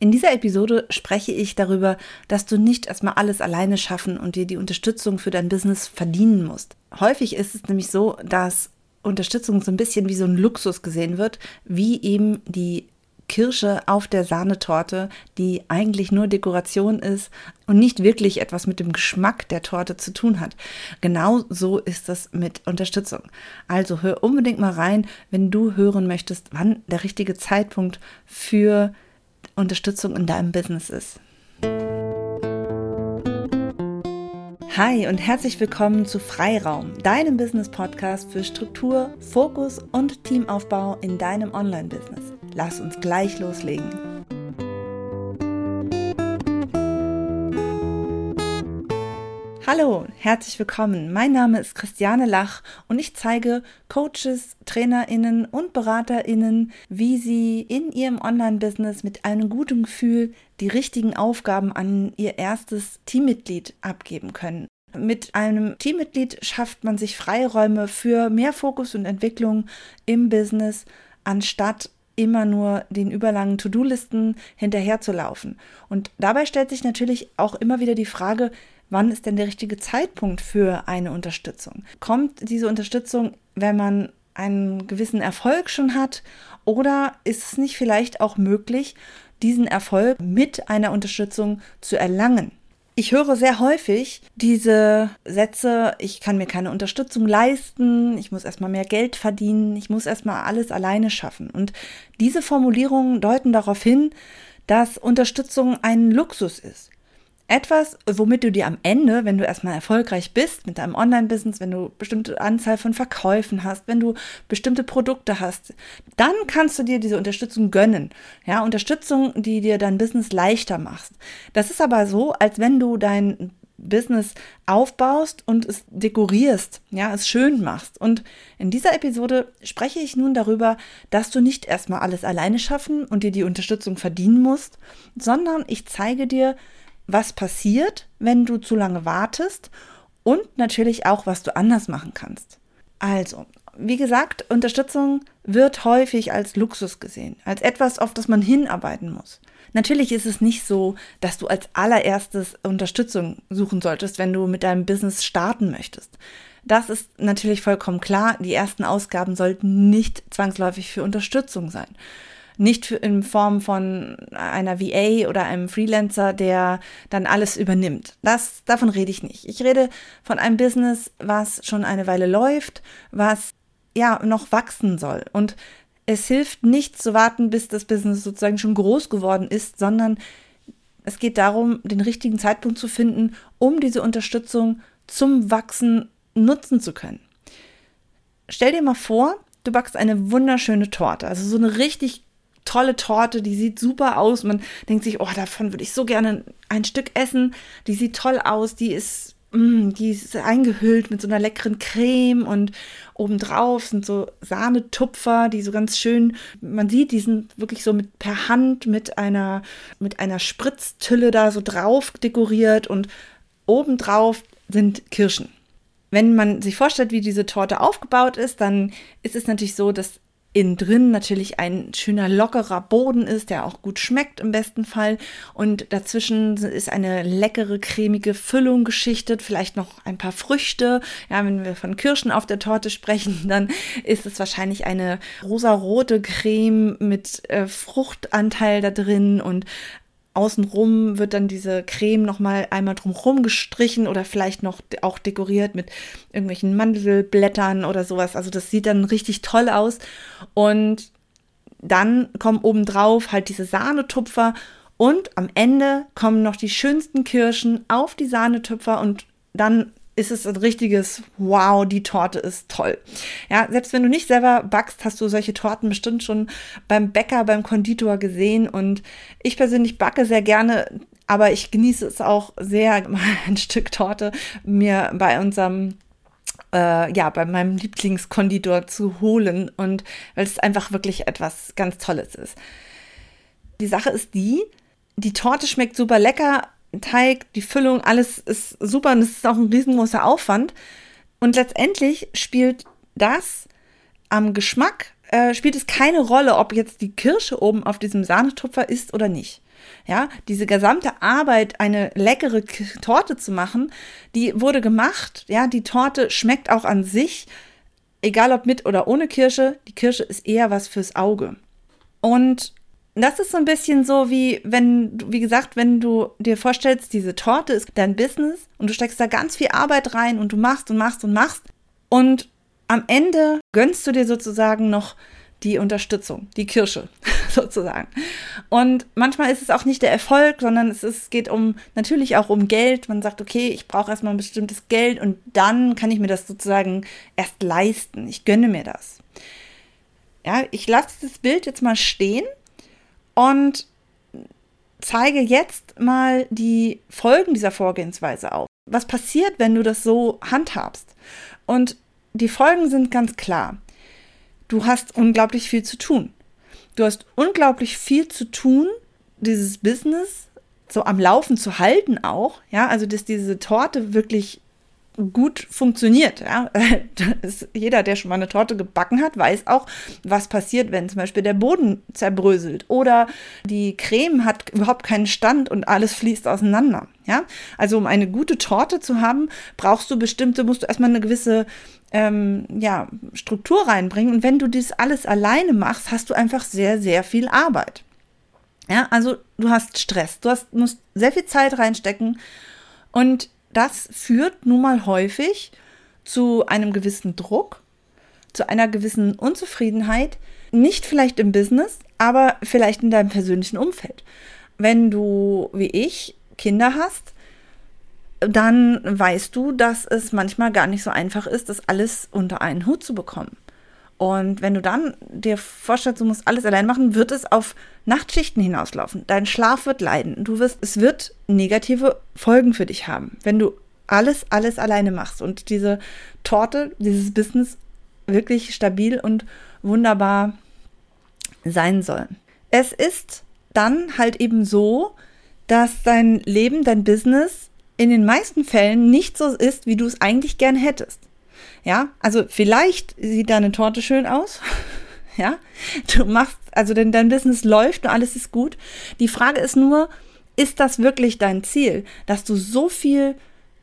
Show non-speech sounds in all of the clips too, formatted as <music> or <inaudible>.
In dieser Episode spreche ich darüber, dass du nicht erstmal alles alleine schaffen und dir die Unterstützung für dein Business verdienen musst. Häufig ist es nämlich so, dass Unterstützung so ein bisschen wie so ein Luxus gesehen wird, wie eben die Kirsche auf der Sahnetorte, die eigentlich nur Dekoration ist und nicht wirklich etwas mit dem Geschmack der Torte zu tun hat. Genau so ist das mit Unterstützung. Also hör unbedingt mal rein, wenn du hören möchtest, wann der richtige Zeitpunkt für Unterstützung in deinem Business ist. Hi und herzlich willkommen zu Freiraum, deinem Business-Podcast für Struktur, Fokus und Teamaufbau in deinem Online-Business. Lass uns gleich loslegen. Hallo, herzlich willkommen. Mein Name ist Christiane Lach und ich zeige Coaches, Trainerinnen und Beraterinnen, wie sie in ihrem Online-Business mit einem guten Gefühl die richtigen Aufgaben an ihr erstes Teammitglied abgeben können. Mit einem Teammitglied schafft man sich Freiräume für mehr Fokus und Entwicklung im Business, anstatt immer nur den überlangen To-Do-Listen hinterherzulaufen. Und dabei stellt sich natürlich auch immer wieder die Frage, wann ist denn der richtige Zeitpunkt für eine Unterstützung? Kommt diese Unterstützung, wenn man einen gewissen Erfolg schon hat? Oder ist es nicht vielleicht auch möglich, diesen Erfolg mit einer Unterstützung zu erlangen? Ich höre sehr häufig diese Sätze, ich kann mir keine Unterstützung leisten, ich muss erstmal mehr Geld verdienen, ich muss erstmal alles alleine schaffen. Und diese Formulierungen deuten darauf hin, dass Unterstützung ein Luxus ist. Etwas, womit du dir am Ende, wenn du erstmal erfolgreich bist mit deinem Online-Business, wenn du bestimmte Anzahl von Verkäufen hast, wenn du bestimmte Produkte hast, dann kannst du dir diese Unterstützung gönnen. Ja, Unterstützung, die dir dein Business leichter macht. Das ist aber so, als wenn du dein Business aufbaust und es dekorierst, ja, es schön machst. Und in dieser Episode spreche ich nun darüber, dass du nicht erstmal alles alleine schaffen und dir die Unterstützung verdienen musst, sondern ich zeige dir, was passiert, wenn du zu lange wartest und natürlich auch, was du anders machen kannst. Also, wie gesagt, Unterstützung wird häufig als Luxus gesehen, als etwas, auf das man hinarbeiten muss. Natürlich ist es nicht so, dass du als allererstes Unterstützung suchen solltest, wenn du mit deinem Business starten möchtest. Das ist natürlich vollkommen klar. Die ersten Ausgaben sollten nicht zwangsläufig für Unterstützung sein nicht in Form von einer VA oder einem Freelancer, der dann alles übernimmt. Das, davon rede ich nicht. Ich rede von einem Business, was schon eine Weile läuft, was ja noch wachsen soll. Und es hilft nicht zu warten, bis das Business sozusagen schon groß geworden ist, sondern es geht darum, den richtigen Zeitpunkt zu finden, um diese Unterstützung zum Wachsen nutzen zu können. Stell dir mal vor, du backst eine wunderschöne Torte, also so eine richtig tolle Torte, die sieht super aus. Man denkt sich, oh, davon würde ich so gerne ein Stück essen. Die sieht toll aus, die ist, mm, die ist eingehüllt mit so einer leckeren Creme und obendrauf sind so Sahnetupfer, die so ganz schön, man sieht, die sind wirklich so mit per Hand mit einer, mit einer Spritztülle da so drauf dekoriert und obendrauf sind Kirschen. Wenn man sich vorstellt, wie diese Torte aufgebaut ist, dann ist es natürlich so, dass innen drin natürlich ein schöner lockerer Boden ist, der auch gut schmeckt im besten Fall. Und dazwischen ist eine leckere, cremige Füllung geschichtet, vielleicht noch ein paar Früchte. Ja, wenn wir von Kirschen auf der Torte sprechen, <laughs> dann ist es wahrscheinlich eine rosarote Creme mit äh, Fruchtanteil da drin und Außenrum wird dann diese Creme nochmal einmal drumherum gestrichen oder vielleicht noch auch dekoriert mit irgendwelchen Mandelblättern oder sowas. Also das sieht dann richtig toll aus. Und dann kommen obendrauf halt diese Sahnetupfer und am Ende kommen noch die schönsten Kirschen auf die Sahnetupfer und dann ist es ein richtiges Wow, die Torte ist toll. Ja, selbst wenn du nicht selber backst, hast du solche Torten bestimmt schon beim Bäcker, beim Konditor gesehen und ich persönlich backe sehr gerne, aber ich genieße es auch sehr, <laughs> ein Stück Torte mir bei unserem äh, ja, bei meinem Lieblingskonditor zu holen und weil es einfach wirklich etwas ganz Tolles ist. Die Sache ist die, die Torte schmeckt super lecker, Teig, die Füllung, alles ist super und es ist auch ein riesengroßer Aufwand. Und letztendlich spielt das am Geschmack äh, spielt es keine Rolle, ob jetzt die Kirsche oben auf diesem Sahnetupfer ist oder nicht. Ja, diese gesamte Arbeit, eine leckere Torte zu machen, die wurde gemacht. Ja, die Torte schmeckt auch an sich, egal ob mit oder ohne Kirsche. Die Kirsche ist eher was fürs Auge. Und das ist so ein bisschen so wie, wenn, wie gesagt, wenn du dir vorstellst, diese Torte ist dein Business und du steckst da ganz viel Arbeit rein und du machst und machst und machst. Und am Ende gönnst du dir sozusagen noch die Unterstützung, die Kirsche <laughs> sozusagen. Und manchmal ist es auch nicht der Erfolg, sondern es ist, geht um natürlich auch um Geld. Man sagt, okay, ich brauche erstmal ein bestimmtes Geld und dann kann ich mir das sozusagen erst leisten. Ich gönne mir das. Ja, ich lasse das Bild jetzt mal stehen und zeige jetzt mal die Folgen dieser Vorgehensweise auf. Was passiert, wenn du das so handhabst? Und die Folgen sind ganz klar. Du hast unglaublich viel zu tun. Du hast unglaublich viel zu tun, dieses Business so am Laufen zu halten auch, ja, also dass diese Torte wirklich gut funktioniert. Ja. <laughs> jeder, der schon mal eine Torte gebacken hat, weiß auch, was passiert, wenn zum Beispiel der Boden zerbröselt oder die Creme hat überhaupt keinen Stand und alles fließt auseinander. Ja. Also um eine gute Torte zu haben, brauchst du bestimmte, musst du erstmal eine gewisse ähm, ja, Struktur reinbringen. Und wenn du dies alles alleine machst, hast du einfach sehr, sehr viel Arbeit. Ja, also du hast Stress, du hast, musst sehr viel Zeit reinstecken und das führt nun mal häufig zu einem gewissen Druck, zu einer gewissen Unzufriedenheit, nicht vielleicht im Business, aber vielleicht in deinem persönlichen Umfeld. Wenn du, wie ich, Kinder hast, dann weißt du, dass es manchmal gar nicht so einfach ist, das alles unter einen Hut zu bekommen. Und wenn du dann dir vorstellst, du musst alles allein machen, wird es auf Nachtschichten hinauslaufen. Dein Schlaf wird leiden. Du wirst, es wird negative Folgen für dich haben, wenn du alles, alles alleine machst und diese Torte, dieses Business wirklich stabil und wunderbar sein soll. Es ist dann halt eben so, dass dein Leben, dein Business in den meisten Fällen nicht so ist, wie du es eigentlich gern hättest. Ja, also vielleicht sieht deine Torte schön aus. <laughs> ja, du machst, also dein, dein Business läuft und alles ist gut. Die Frage ist nur, ist das wirklich dein Ziel, dass du so viel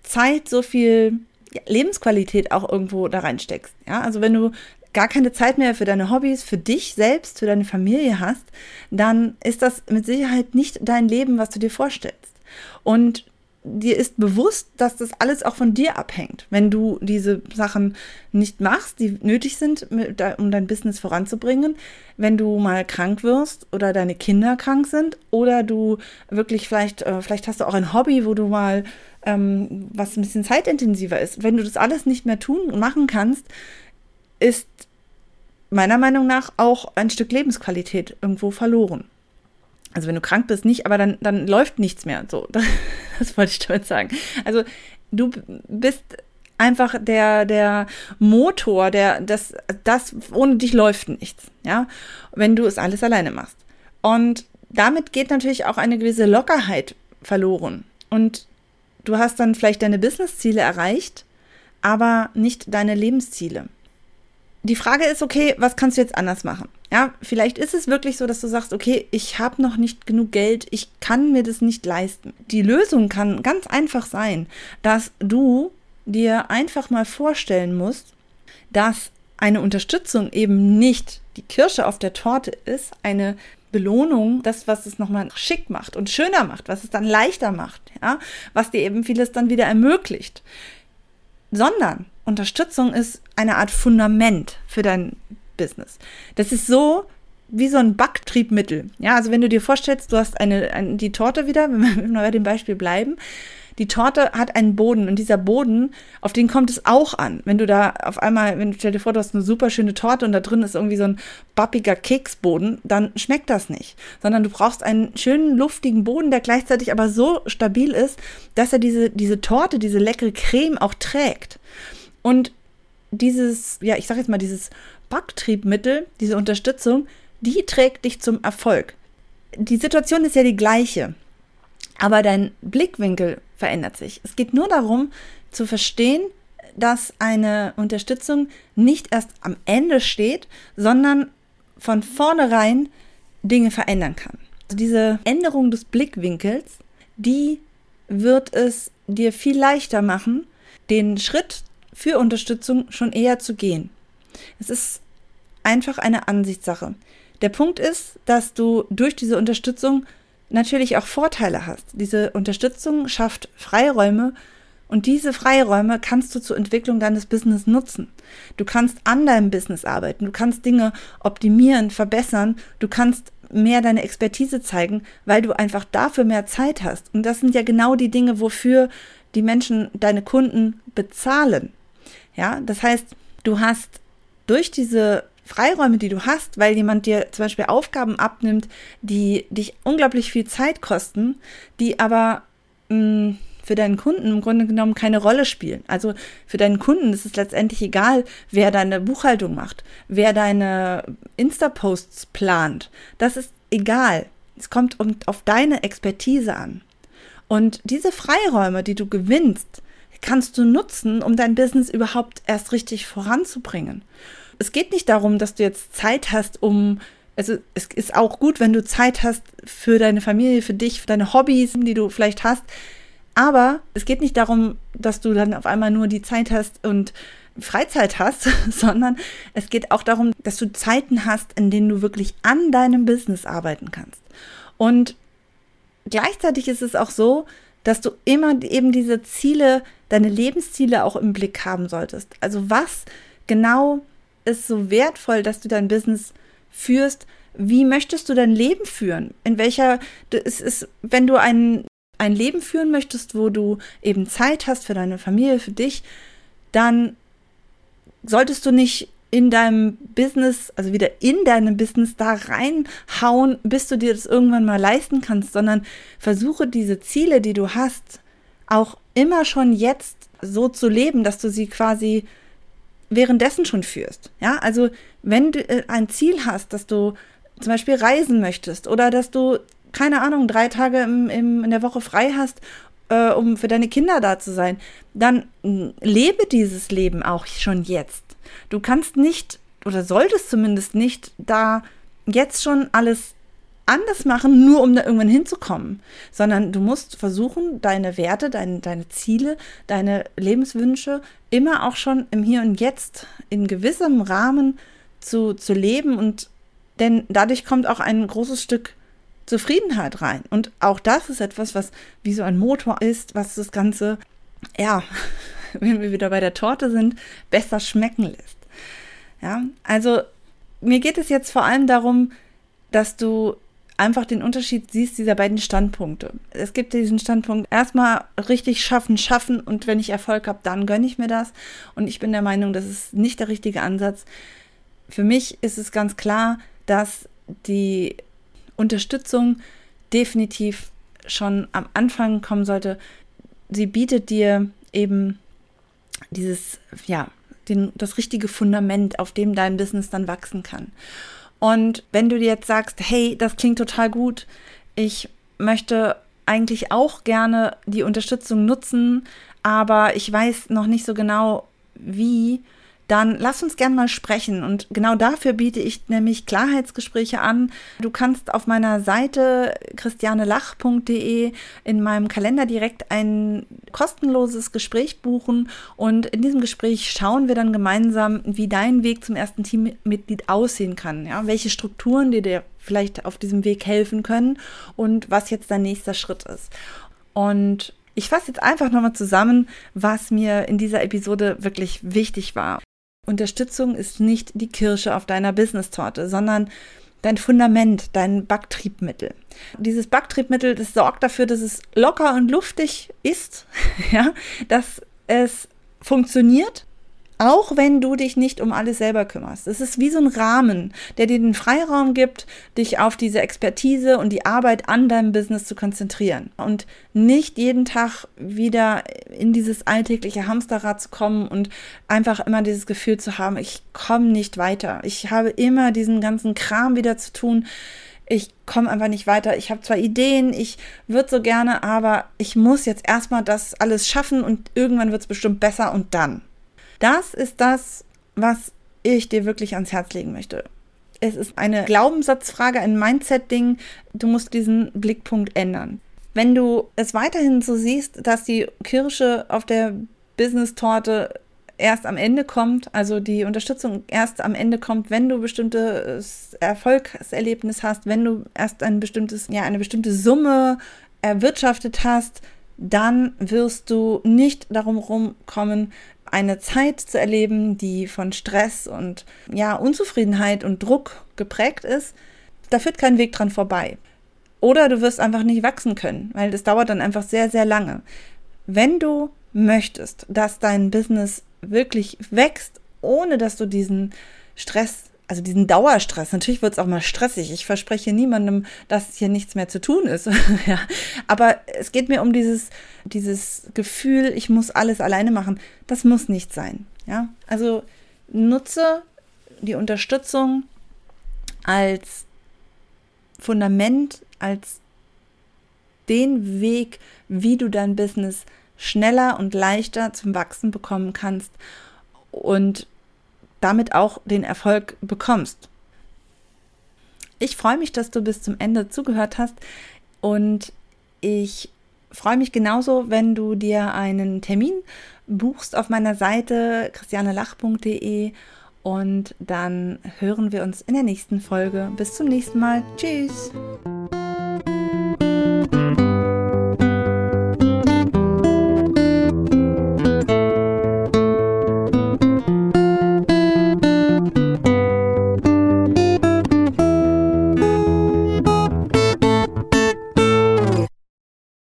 Zeit, so viel Lebensqualität auch irgendwo da reinsteckst? Ja, also wenn du gar keine Zeit mehr für deine Hobbys, für dich selbst, für deine Familie hast, dann ist das mit Sicherheit nicht dein Leben, was du dir vorstellst. Und dir ist bewusst, dass das alles auch von dir abhängt. Wenn du diese Sachen nicht machst, die nötig sind, um dein Business voranzubringen, wenn du mal krank wirst oder deine Kinder krank sind oder du wirklich vielleicht, äh, vielleicht hast du auch ein Hobby, wo du mal ähm, was ein bisschen zeitintensiver ist. Wenn du das alles nicht mehr tun und machen kannst, ist meiner Meinung nach auch ein Stück Lebensqualität irgendwo verloren. Also wenn du krank bist, nicht, aber dann, dann läuft nichts mehr. So, <laughs> das wollte ich damit sagen. Also du bist einfach der, der Motor, der, das, das, ohne dich läuft nichts, ja, wenn du es alles alleine machst. Und damit geht natürlich auch eine gewisse Lockerheit verloren. Und du hast dann vielleicht deine Businessziele erreicht, aber nicht deine Lebensziele die Frage ist, okay, was kannst du jetzt anders machen? Ja, vielleicht ist es wirklich so, dass du sagst, okay, ich habe noch nicht genug Geld, ich kann mir das nicht leisten. Die Lösung kann ganz einfach sein, dass du dir einfach mal vorstellen musst, dass eine Unterstützung eben nicht die Kirsche auf der Torte ist, eine Belohnung, das, was es nochmal schick macht und schöner macht, was es dann leichter macht, ja, was dir eben vieles dann wieder ermöglicht, sondern Unterstützung ist eine Art Fundament für dein Business. Das ist so wie so ein Backtriebmittel. Ja, also wenn du dir vorstellst, du hast eine, eine die Torte wieder, <laughs> wenn wir bei dem Beispiel bleiben, die Torte hat einen Boden und dieser Boden, auf den kommt es auch an. Wenn du da auf einmal, wenn du stell dir vor, du hast eine super schöne Torte und da drin ist irgendwie so ein bappiger Keksboden, dann schmeckt das nicht. Sondern du brauchst einen schönen, luftigen Boden, der gleichzeitig aber so stabil ist, dass er diese, diese Torte, diese leckere Creme auch trägt. Und dieses, ja, ich sag jetzt mal, dieses Backtriebmittel, diese Unterstützung, die trägt dich zum Erfolg. Die Situation ist ja die gleiche, aber dein Blickwinkel verändert sich. Es geht nur darum zu verstehen, dass eine Unterstützung nicht erst am Ende steht, sondern von vornherein Dinge verändern kann. Also diese Änderung des Blickwinkels, die wird es dir viel leichter machen, den Schritt für Unterstützung schon eher zu gehen. Es ist einfach eine Ansichtssache. Der Punkt ist, dass du durch diese Unterstützung natürlich auch Vorteile hast. Diese Unterstützung schafft Freiräume und diese Freiräume kannst du zur Entwicklung deines Business nutzen. Du kannst an deinem Business arbeiten, du kannst Dinge optimieren, verbessern, du kannst mehr deine Expertise zeigen, weil du einfach dafür mehr Zeit hast. Und das sind ja genau die Dinge, wofür die Menschen, deine Kunden bezahlen. Ja, das heißt, du hast durch diese Freiräume, die du hast, weil jemand dir zum Beispiel Aufgaben abnimmt, die dich unglaublich viel Zeit kosten, die aber mh, mm, für deinen Kunden im Grunde genommen keine Rolle spielen. Also für deinen Kunden ist es letztendlich egal, wer deine Buchhaltung macht, wer deine Insta-Posts plant. Das ist egal. Es kommt um, auf deine Expertise an. Und diese Freiräume, die du gewinnst, kannst du nutzen, um dein Business überhaupt erst richtig voranzubringen. Es geht nicht darum, dass du jetzt Zeit hast, um also es ist auch gut, wenn du Zeit hast für deine Familie, für dich, für deine Hobbys, die du vielleicht hast. Aber es geht nicht darum, dass du dann auf einmal nur die Zeit hast und Freizeit hast, <laughs> sondern es geht auch darum, dass du Zeiten hast, in denen du wirklich an deinem Business arbeiten kannst. Und gleichzeitig ist es auch so, dass du immer eben diese Ziele, deine Lebensziele auch im Blick haben solltest. Also was genau ist so wertvoll, dass du dein Business führst? Wie möchtest du dein Leben führen? In welcher, es ist, wenn du ein, ein Leben führen möchtest, wo du eben Zeit hast für deine Familie, für dich, dann solltest du nicht in deinem Business, also wieder in deinem Business da reinhauen, bis du dir das irgendwann mal leisten kannst, sondern versuche diese Ziele, die du hast, auch immer schon jetzt so zu leben, dass du sie quasi währenddessen schon führst. Ja, also wenn du äh, ein Ziel hast, dass du zum Beispiel reisen möchtest oder dass du, keine Ahnung, drei Tage im, im, in der Woche frei hast, äh, um für deine Kinder da zu sein, dann lebe dieses Leben auch schon jetzt. Du kannst nicht oder solltest zumindest nicht da jetzt schon alles anders machen, nur um da irgendwann hinzukommen, sondern du musst versuchen, deine Werte, dein, deine Ziele, deine Lebenswünsche immer auch schon im Hier und Jetzt in gewissem Rahmen zu, zu leben und denn dadurch kommt auch ein großes Stück Zufriedenheit rein. Und auch das ist etwas, was wie so ein Motor ist, was das Ganze, ja, <laughs> wenn wir wieder bei der Torte sind, besser schmecken lässt. Ja, also mir geht es jetzt vor allem darum, dass du einfach den Unterschied siehst dieser beiden Standpunkte. Es gibt diesen Standpunkt, erstmal richtig schaffen, schaffen und wenn ich Erfolg habe, dann gönne ich mir das. Und ich bin der Meinung, das ist nicht der richtige Ansatz. Für mich ist es ganz klar, dass die Unterstützung definitiv schon am Anfang kommen sollte. Sie bietet dir eben dieses, ja, den, das richtige Fundament, auf dem dein Business dann wachsen kann. Und wenn du dir jetzt sagst, hey, das klingt total gut, ich möchte eigentlich auch gerne die Unterstützung nutzen, aber ich weiß noch nicht so genau, wie, dann lass uns gern mal sprechen. Und genau dafür biete ich nämlich Klarheitsgespräche an. Du kannst auf meiner Seite christianelach.de in meinem Kalender direkt ein kostenloses Gespräch buchen. Und in diesem Gespräch schauen wir dann gemeinsam, wie dein Weg zum ersten Teammitglied aussehen kann. Ja, welche Strukturen dir, dir vielleicht auf diesem Weg helfen können und was jetzt dein nächster Schritt ist. Und ich fasse jetzt einfach nochmal zusammen, was mir in dieser Episode wirklich wichtig war. Unterstützung ist nicht die Kirsche auf deiner Business-Torte, sondern dein Fundament, dein Backtriebmittel. Dieses Backtriebmittel, das sorgt dafür, dass es locker und luftig ist, <laughs> ja, dass es funktioniert auch wenn du dich nicht um alles selber kümmerst. Es ist wie so ein Rahmen, der dir den Freiraum gibt, dich auf diese Expertise und die Arbeit an deinem Business zu konzentrieren und nicht jeden Tag wieder in dieses alltägliche Hamsterrad zu kommen und einfach immer dieses Gefühl zu haben, ich komme nicht weiter. Ich habe immer diesen ganzen Kram wieder zu tun. Ich komme einfach nicht weiter. Ich habe zwar Ideen, ich würde so gerne, aber ich muss jetzt erstmal das alles schaffen und irgendwann wird es bestimmt besser und dann. Das ist das, was ich dir wirklich ans Herz legen möchte. Es ist eine Glaubenssatzfrage, ein Mindset-Ding. Du musst diesen Blickpunkt ändern. Wenn du es weiterhin so siehst, dass die Kirsche auf der Business-Torte erst am Ende kommt, also die Unterstützung erst am Ende kommt, wenn du bestimmtes Erfolgserlebnis hast, wenn du erst ein bestimmtes, ja, eine bestimmte Summe erwirtschaftet hast, dann wirst du nicht darum rumkommen, eine Zeit zu erleben, die von Stress und ja, Unzufriedenheit und Druck geprägt ist. Da führt kein Weg dran vorbei. Oder du wirst einfach nicht wachsen können, weil das dauert dann einfach sehr, sehr lange. Wenn du möchtest, dass dein Business wirklich wächst, ohne dass du diesen Stress, also diesen Dauerstress, natürlich wird es auch mal stressig. Ich verspreche niemandem, dass hier nichts mehr zu tun ist. <laughs> ja. Aber es geht mir um dieses, dieses Gefühl, ich muss alles alleine machen. Das muss nicht sein. Ja. Also nutze die Unterstützung als Fundament, als den Weg, wie du dein Business schneller und leichter zum Wachsen bekommen kannst und damit auch den Erfolg bekommst. Ich freue mich, dass du bis zum Ende zugehört hast und ich freue mich genauso, wenn du dir einen Termin buchst auf meiner Seite christianelach.de und dann hören wir uns in der nächsten Folge. Bis zum nächsten Mal. Tschüss.